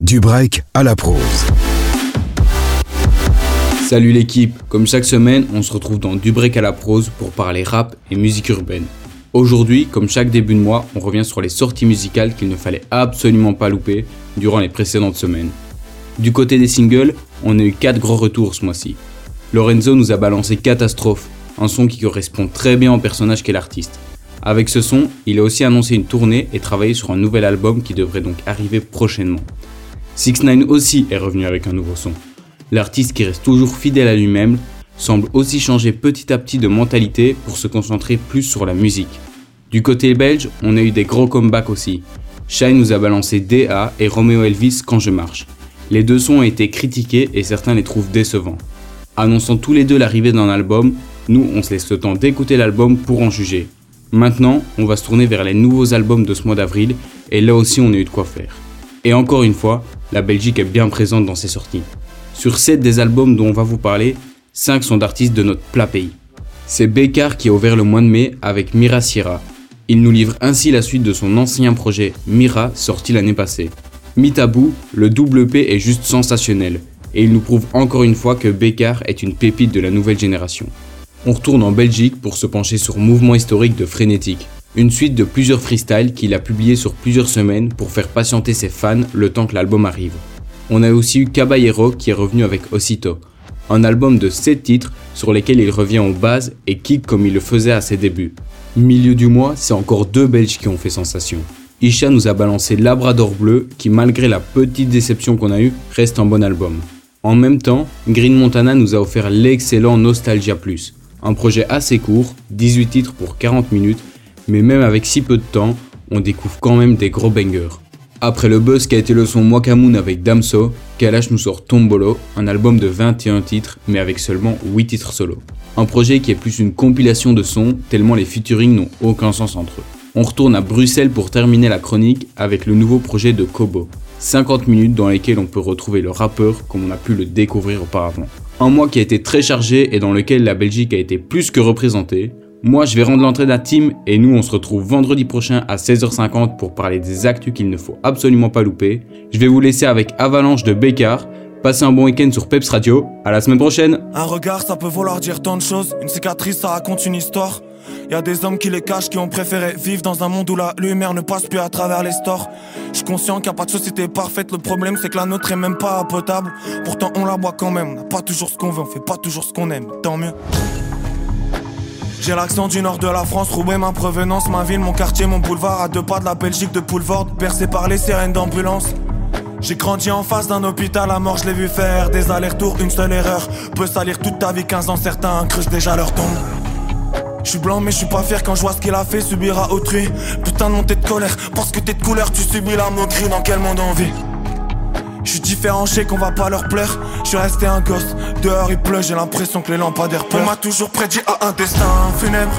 Du break à la prose. Salut l'équipe, comme chaque semaine, on se retrouve dans Du break à la prose pour parler rap et musique urbaine. Aujourd'hui, comme chaque début de mois, on revient sur les sorties musicales qu'il ne fallait absolument pas louper durant les précédentes semaines. Du côté des singles, on a eu 4 gros retours ce mois-ci. Lorenzo nous a balancé Catastrophe, un son qui correspond très bien au personnage qu'est l'artiste. Avec ce son, il a aussi annoncé une tournée et travaillé sur un nouvel album qui devrait donc arriver prochainement. 6 9 aussi est revenu avec un nouveau son. L'artiste qui reste toujours fidèle à lui-même semble aussi changer petit à petit de mentalité pour se concentrer plus sur la musique. Du côté belge, on a eu des gros comebacks aussi. Shine nous a balancé DA et Romeo Elvis quand je marche. Les deux sons ont été critiqués et certains les trouvent décevants. Annonçant tous les deux l'arrivée d'un album, nous on se laisse le temps d'écouter l'album pour en juger. Maintenant, on va se tourner vers les nouveaux albums de ce mois d'avril et là aussi on a eu de quoi faire. Et encore une fois, la Belgique est bien présente dans ses sorties. Sur 7 des albums dont on va vous parler, 5 sont d'artistes de notre plat pays. C'est Bécard qui a ouvert le mois de mai avec Mira Sierra. Il nous livre ainsi la suite de son ancien projet Mira sorti l'année passée. Mitabou, le double P est juste sensationnel, et il nous prouve encore une fois que Bécard est une pépite de la nouvelle génération. On retourne en Belgique pour se pencher sur Mouvement historique de Frénétique, une suite de plusieurs freestyles qu'il a publiés sur plusieurs semaines pour faire patienter ses fans le temps que l'album arrive. On a aussi eu Caballero qui est revenu avec Osito, un album de 7 titres sur lesquels il revient aux bases et kick comme il le faisait à ses débuts. Milieu du mois, c'est encore deux Belges qui ont fait sensation. Isha nous a balancé Labrador Bleu qui malgré la petite déception qu'on a eue reste un bon album. En même temps, Green Montana nous a offert l'excellent Nostalgia Plus, un projet assez court, 18 titres pour 40 minutes mais même avec si peu de temps, on découvre quand même des gros bangers. Après le buzz qui a été le son Wakamoon avec Damso, Kalash nous sort Tombolo, un album de 21 titres mais avec seulement 8 titres solo. Un projet qui est plus une compilation de sons tellement les featuring n'ont aucun sens entre eux. On retourne à Bruxelles pour terminer la chronique avec le nouveau projet de Kobo. 50 minutes dans lesquelles on peut retrouver le rappeur comme on a pu le découvrir auparavant. Un mois qui a été très chargé et dans lequel la Belgique a été plus que représentée, moi, je vais rendre l'entrée d'un team et nous, on se retrouve vendredi prochain à 16h50 pour parler des actus qu'il ne faut absolument pas louper. Je vais vous laisser avec Avalanche de Bécard. Passez un bon week-end sur Peps Radio. À la semaine prochaine. Un regard, ça peut vouloir dire tant de choses. Une cicatrice, ça raconte une histoire. Y a des hommes qui les cachent, qui ont préféré vivre dans un monde où la lumière ne passe plus à travers les stores. Je suis conscient qu'il n'y a pas de société parfaite. Le problème, c'est que la nôtre est même pas potable. Pourtant, on la boit quand même. On n'a pas toujours ce qu'on veut, on fait pas toujours ce qu'on aime. Tant mieux. J'ai l'accent du nord de la France, Roubaix ma provenance, ma ville, mon quartier, mon boulevard, à deux pas de la Belgique de Poulvord, percé par les sirènes d'ambulance. J'ai grandi en face d'un hôpital, à mort je l'ai vu faire des allers-retours, une seule erreur peut salir toute ta vie, 15 ans certains creusent déjà leur tombe. Je suis blanc mais je suis pas fier quand je vois ce qu'il a fait subir à autrui Putain de montée de colère parce que t'es de couleur tu subis la moquerie dans quel monde on vit? Je suis différent, je sais qu'on va pas leur plaire. Je suis resté un gosse, dehors il pleut, j'ai l'impression que les lampadaires pleurent. On m'a toujours prédit à un destin funèbre.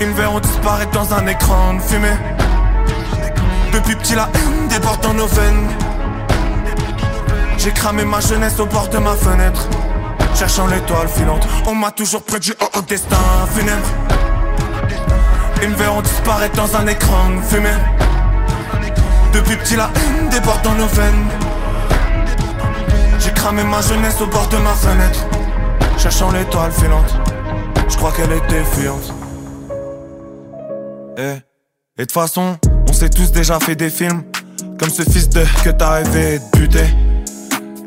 Ils me verront disparaître dans un écran de fumée. Depuis petit, la haine déborde dans nos veines. J'ai cramé ma jeunesse au bord de ma fenêtre. Cherchant l'étoile filante, on m'a toujours prédit à un destin funèbre. Ils me verront disparaître dans un écran de fumée. Depuis petit la haine déborde dans nos veines J'ai cramé ma jeunesse au bord de ma fenêtre Cherchant l'étoile filante Je crois qu'elle était fuyante eh. Et de façon, on s'est tous déjà fait des films Comme ce fils de que t'as rêvé de buter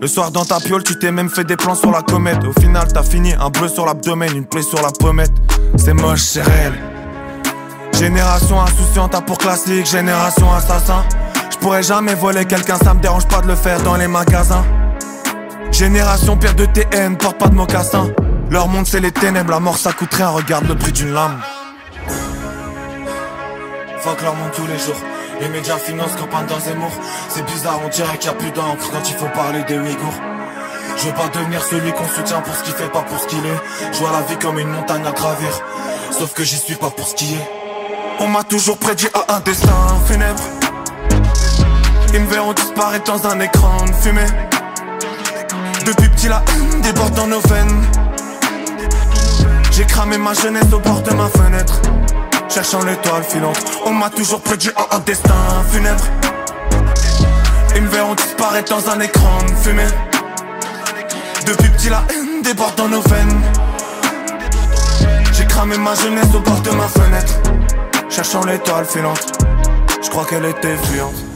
le soir dans ta piole, tu t'es même fait des plans sur la comète. Au final, t'as fini un bleu sur l'abdomen, une plaie sur la pommette. C'est moche, c'est réel. Génération insouciante, t'as pour classique, génération assassin. Je pourrais jamais voler quelqu'un, ça me dérange pas de le faire dans les magasins. Génération pire de TN, porte pas de mocassin. Leur monde c'est les ténèbres, la mort ça coûterait un regarde le prix d'une lame. Fuck leur monde tous les jours. Les médias financent campagne dans Zemmour. C'est bizarre, on dirait qu'il y a plus d'encre quand il faut parler des Ouïghours. Je veux pas devenir celui qu'on soutient pour ce qu'il fait, pas pour ce qu'il est. Je vois la vie comme une montagne à gravir. Sauf que j'y suis pas pour ce qui est. On m'a toujours prédit à un destin funèbre. Ils me verront disparaître dans un écran de fumée Depuis petit la haine déborde dans nos veines J'ai cramé ma jeunesse au bord de ma fenêtre Cherchant l'étoile filante On m'a toujours prédit un destin funèbre Ils apparaître dans un écran de fumée. Depuis petit la haine déborde dans nos veines. J'ai cramé ma jeunesse au bord de ma fenêtre. Cherchant l'étoile filante, je crois qu'elle était fuyante.